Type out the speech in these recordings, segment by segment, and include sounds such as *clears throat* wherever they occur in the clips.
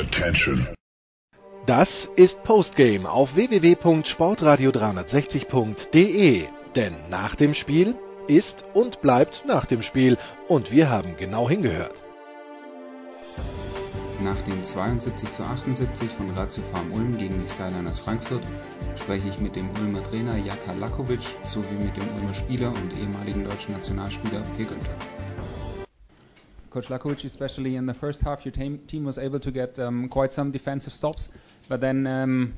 Attention. Das ist Postgame auf www.sportradio360.de. Denn nach dem Spiel ist und bleibt nach dem Spiel. Und wir haben genau hingehört. Nach dem 72 zu 78 von Ratio Farm Ulm gegen die Skyliners Frankfurt spreche ich mit dem Ulmer Trainer Jaka Lakovic sowie mit dem Ulmer Spieler und ehemaligen deutschen Nationalspieler P. Günther. Coach Lakovic, especially in the first half, your team, was able to get um, quite some defensive stops, but then um,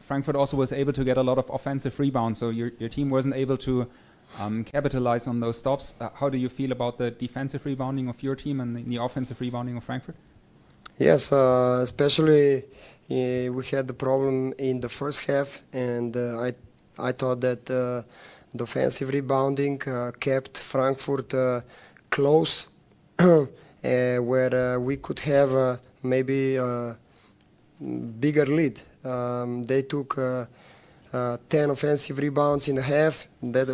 Frankfurt also was able to get a lot of offensive rebounds, so your, your team wasn't able to um, capitalize on those stops. Uh, how do you feel about the defensive rebounding of your team and the, offensive rebounding of Frankfurt? Yes, uh, especially uh, we had the problem in the first half, and uh, I I thought that uh, the offensive rebounding uh, kept Frankfurt uh, close, *coughs* where we could have maybe a bigger lead. Um, they took. Uh, 10 offensive rebounds in a half. That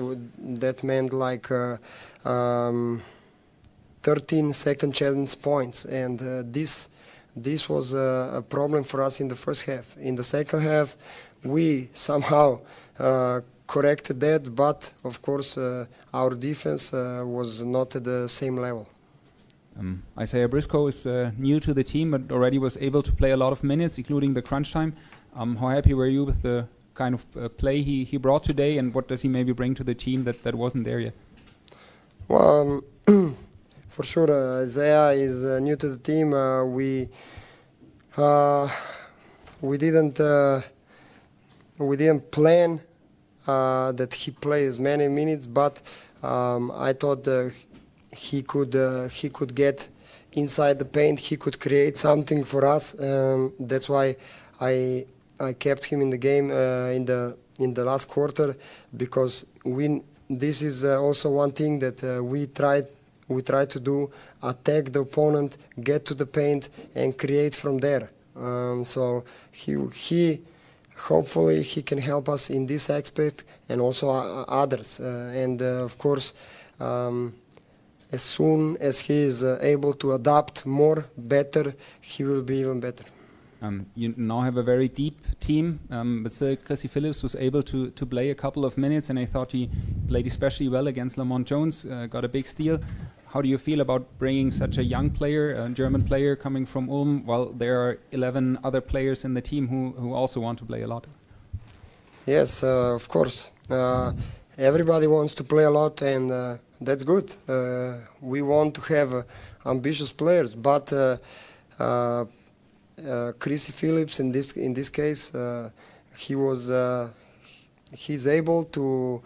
that meant like uh, um, 13 second chance points, and uh, this this was a, problem for us in the first half. In the second half, we *laughs* somehow uh, corrected that, but of course, uh, our defense uh, was not at the same level. Um, Isaiah Briscoe is uh, new to the team, but already was able to play a lot of minutes, including the crunch time. Um, how happy were you with the kind of uh, play he, he brought today, and what does he maybe bring to the team that, that wasn't there yet? Well, um, *clears throat* for sure, uh, Isaiah is uh, new to the team. Uh, we uh, we didn't we didn't plan that he plays many minutes, but um, I thought he could he could get inside the paint. He could create something for us. Um, that's why I I kept him in the game in the in the last quarter because we this is also one thing that we tried we try to do attack the opponent, get to the paint, and create from there. Um, so he, he hopefully he can help us in this aspect and also uh, others. Uh, and uh, of course, um, as soon as he is uh, able to adapt more, better, he will be even better. Um, you now have a very deep team, um, but still Chrissy Phillips was able to, to play a couple of minutes, and I thought he played especially well against Lamont Jones, uh, got a big steal. How do you feel about bringing such a young player, a German player coming from Ulm, while there are 11 other players in the team who, who also want to play a lot? Yes, uh, of course. Uh, everybody wants to play a lot, and uh, that's good. Uh, we want to have uh, ambitious players, but uh, Chrissy Phillips, in this in this case, he was he's able to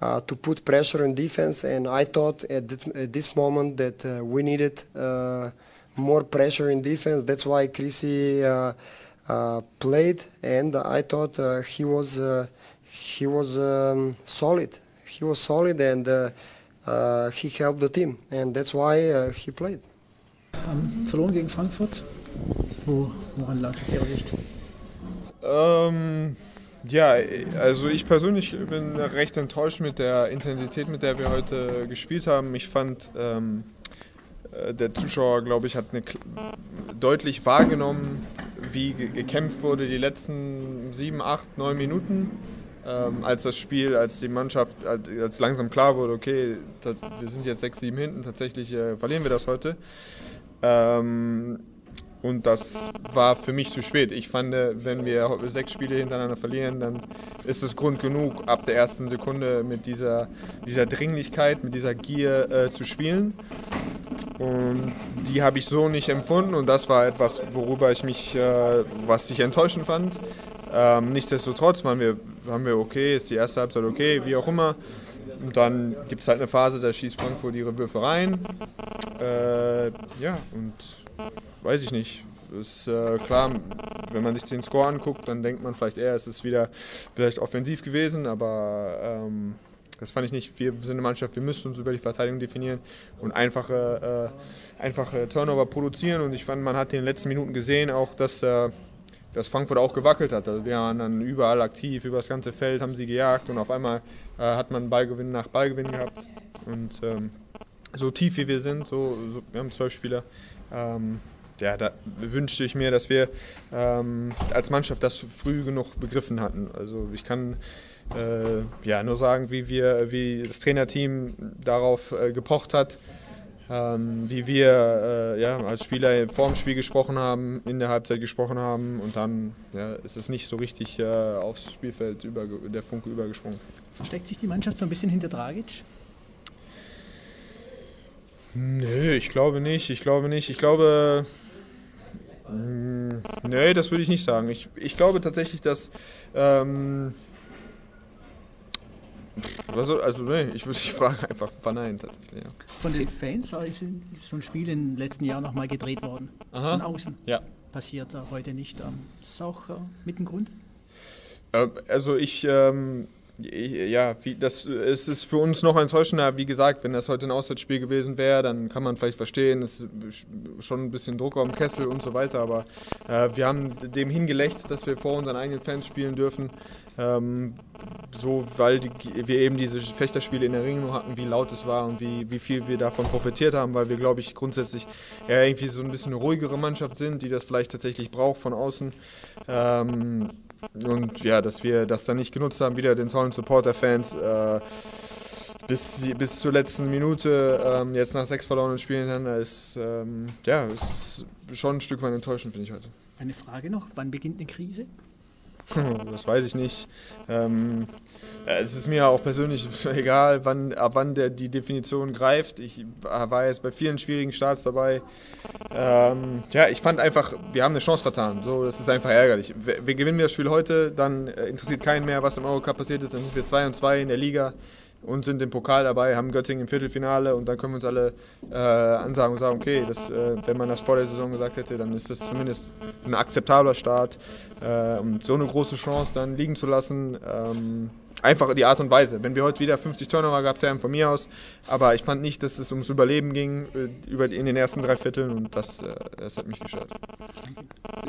uh, to put pressure on defense. And I thought at this, at this moment that uh, we needed uh, more pressure in defense. That's why Chrissy uh, uh, played, and I thought uh, he was he was um, solid. He was solid, and he helped the team, and that's why he played. Um, verloren gegen Frankfurt. Wo, woran lag es Ihrer Sicht? Um Ja, also ich persönlich bin recht enttäuscht mit der Intensität, mit der wir heute gespielt haben. Ich fand, ähm, äh, der Zuschauer, glaube ich, hat eine, deutlich wahrgenommen, wie gekämpft wurde die letzten sieben, acht, neun Minuten. Ähm, als das Spiel, als die Mannschaft, als langsam klar wurde, okay, wir sind jetzt sechs, sieben hinten, tatsächlich äh, verlieren wir das heute. Ähm, und das war für mich zu spät. Ich fand, wenn wir sechs Spiele hintereinander verlieren, dann ist es Grund genug, ab der ersten Sekunde mit dieser, dieser Dringlichkeit, mit dieser Gier äh, zu spielen. Und die habe ich so nicht empfunden und das war etwas, worüber ich mich, äh, was ich enttäuschend fand. Ähm, nichtsdestotrotz waren wir, waren wir okay, ist die erste Halbzeit okay, wie auch immer. Und dann gibt es halt eine Phase, da schießt Frankfurt ihre Würfe rein. Äh, ja, und weiß ich nicht. Ist äh, klar, wenn man sich den Score anguckt, dann denkt man vielleicht eher, es ist wieder vielleicht offensiv gewesen, aber ähm, das fand ich nicht. Wir sind eine Mannschaft, wir müssen uns über die Verteidigung definieren und einfache, äh, einfache Turnover produzieren. Und ich fand, man hat in den letzten Minuten gesehen auch, dass, äh, dass Frankfurt auch gewackelt hat. Also wir waren dann überall aktiv, über das ganze Feld haben sie gejagt und auf einmal äh, hat man Ballgewinn nach Ballgewinn gehabt. Und ähm, so tief wie wir sind, so, so wir haben zwölf Spieler, ähm, ja, da wünschte ich mir, dass wir ähm, als Mannschaft das früh genug begriffen hatten. Also ich kann äh, ja nur sagen, wie wir, wie das Trainerteam darauf äh, gepocht hat, ähm, wie wir äh, ja, als Spieler vor dem Spiel gesprochen haben, in der Halbzeit gesprochen haben und dann ja, ist es nicht so richtig äh, aufs Spielfeld über, der Funke übergesprungen. Versteckt sich die Mannschaft so ein bisschen hinter Dragic? Nö, ich glaube nicht. Ich glaube nicht. Ich glaube, Mm, nee, das würde ich nicht sagen. Ich, ich glaube tatsächlich, dass. Ähm, also, also nee, ich würde die Frage einfach verneinen tatsächlich. Ja. Von den Fans ist so ein Spiel im letzten Jahr nochmal gedreht worden. Aha. Von außen. Ja. Passiert da heute nicht. Ähm, ist auch äh, mit dem Grund? Äh, also ich. Ähm, ja, das ist für uns noch enttäuschender. Wie gesagt, wenn das heute ein Auswärtsspiel gewesen wäre, dann kann man vielleicht verstehen, es ist schon ein bisschen Druck auf dem Kessel und so weiter. Aber äh, wir haben dem hingelächzt, dass wir vor unseren eigenen Fans spielen dürfen. Ähm, so, weil die, wir eben diese Fechterspiele in Erinnerung hatten, wie laut es war und wie, wie viel wir davon profitiert haben, weil wir, glaube ich, grundsätzlich irgendwie so ein bisschen eine ruhigere Mannschaft sind, die das vielleicht tatsächlich braucht von außen. Ähm, und ja, dass wir das dann nicht genutzt haben, wieder den tollen Supporter-Fans. Äh, bis, bis zur letzten Minute, ähm, jetzt nach sechs verlorenen Spielen, ist, ähm, ja, ist schon ein Stück weit enttäuschend, finde ich heute. Eine Frage noch: Wann beginnt eine Krise? *laughs* das weiß ich nicht. Ähm, es ist mir auch persönlich *laughs* egal, wann, ab wann der, die Definition greift. Ich war jetzt bei vielen schwierigen Starts dabei. Ähm, ja, ich fand einfach, wir haben eine Chance vertan. So, das ist einfach ärgerlich. Wir, wir gewinnen das Spiel heute, dann äh, interessiert keinen mehr, was im Eurocup passiert ist. Dann sind wir 2 und 2 in der Liga und sind im Pokal dabei, haben Göttingen im Viertelfinale und dann können wir uns alle äh, ansagen und sagen, okay, das, äh, wenn man das vor der Saison gesagt hätte, dann ist das zumindest ein akzeptabler Start. Äh, und so eine große Chance dann liegen zu lassen, ähm, einfach die Art und Weise. Wenn wir heute wieder 50 Turnover gehabt haben, von mir aus, aber ich fand nicht, dass es ums Überleben ging äh, über, in den ersten drei Vierteln und das, äh, das hat mich gestört.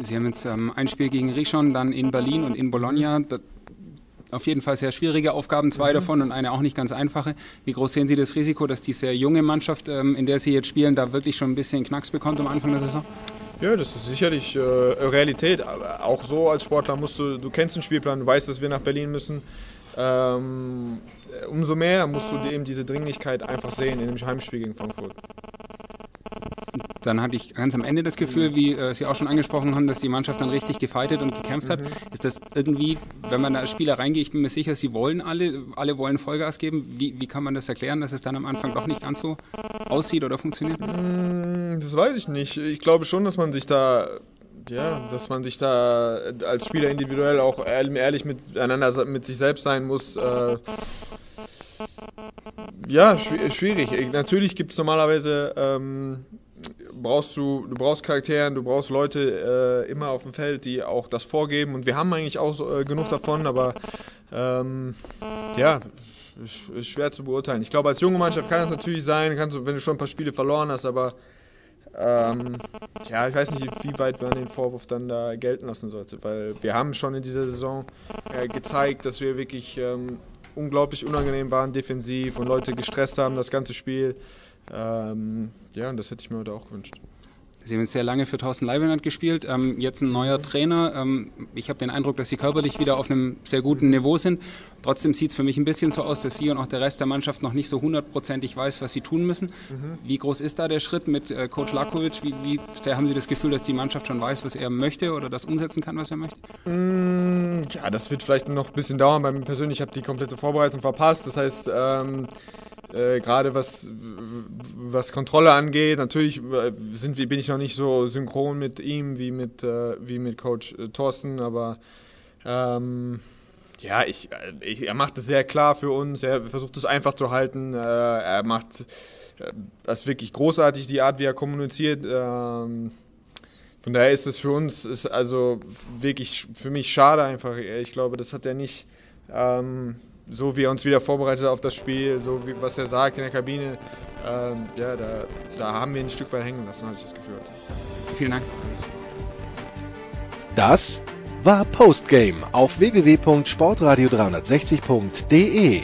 Sie haben jetzt ähm, ein Spiel gegen Richon, dann in Berlin und in Bologna. Das auf jeden Fall sehr schwierige Aufgaben, zwei mhm. davon und eine auch nicht ganz einfache. Wie groß sehen Sie das Risiko, dass die sehr junge Mannschaft, ähm, in der Sie jetzt spielen, da wirklich schon ein bisschen Knacks bekommt am Anfang der Saison? Ja, das ist sicherlich äh, Realität. Aber auch so als Sportler musst du, du kennst den Spielplan, du weißt, dass wir nach Berlin müssen. Ähm, umso mehr musst du eben diese Dringlichkeit einfach sehen in dem Heimspiel gegen Frankfurt. Dann hatte ich ganz am Ende das Gefühl, wie äh, Sie auch schon angesprochen haben, dass die Mannschaft dann richtig gefeitet und gekämpft hat. Mhm. Ist das irgendwie, wenn man da als Spieler reingeht, ich bin mir sicher, Sie wollen alle, alle wollen Vollgas geben. Wie, wie kann man das erklären, dass es dann am Anfang doch nicht ganz so aussieht oder funktioniert? Mm, das weiß ich nicht. Ich glaube schon, dass man sich da ja, dass man sich da als Spieler individuell auch ehrlich miteinander, mit sich selbst sein muss. Äh, ja, schwierig. Natürlich gibt es normalerweise ähm, brauchst du, du brauchst Charakteren, du brauchst Leute äh, immer auf dem Feld, die auch das vorgeben. Und wir haben eigentlich auch äh, genug davon, aber ähm, ja, ist schwer zu beurteilen. Ich glaube, als junge Mannschaft kann das natürlich sein, kannst du, wenn du schon ein paar Spiele verloren hast, aber ähm, ja, ich weiß nicht, wie weit man den Vorwurf dann da gelten lassen sollte, weil wir haben schon in dieser Saison äh, gezeigt, dass wir wirklich ähm, unglaublich unangenehm waren defensiv und Leute gestresst haben das ganze Spiel. Ähm, ja, und das hätte ich mir heute auch gewünscht. Sie haben jetzt sehr lange für Thorsten Leibenhardt gespielt, ähm, jetzt ein neuer Trainer. Ähm, ich habe den Eindruck, dass Sie körperlich wieder auf einem sehr guten Niveau sind. Trotzdem sieht es für mich ein bisschen so aus, dass Sie und auch der Rest der Mannschaft noch nicht so hundertprozentig weiß, was sie tun müssen. Mhm. Wie groß ist da der Schritt mit äh, Coach Lakovic? Wie, wie haben Sie das Gefühl, dass die Mannschaft schon weiß, was er möchte oder das umsetzen kann, was er möchte? Ja, das wird vielleicht noch ein bisschen dauern. Bei mir persönlich habe die komplette Vorbereitung verpasst. Das heißt, ähm, äh, gerade was, was Kontrolle angeht, natürlich äh, sind, bin ich noch nicht so synchron mit ihm wie mit, äh, wie mit Coach äh, Thorsten, aber ähm, ja, ich, äh, ich, er macht es sehr klar für uns, er versucht es einfach zu halten, er macht das wirklich großartig, die Art, wie er kommuniziert. Ähm, von daher ist es für uns ist also wirklich für mich schade einfach. Ich glaube, das hat er nicht ähm, so wie er uns wieder vorbereitet auf das Spiel, so wie was er sagt in der Kabine, ähm, ja, da, da haben wir ein Stück weit hängen lassen, hatte ich das Gefühl. Vielen Dank. Das war Postgame auf www.sportradio360.de.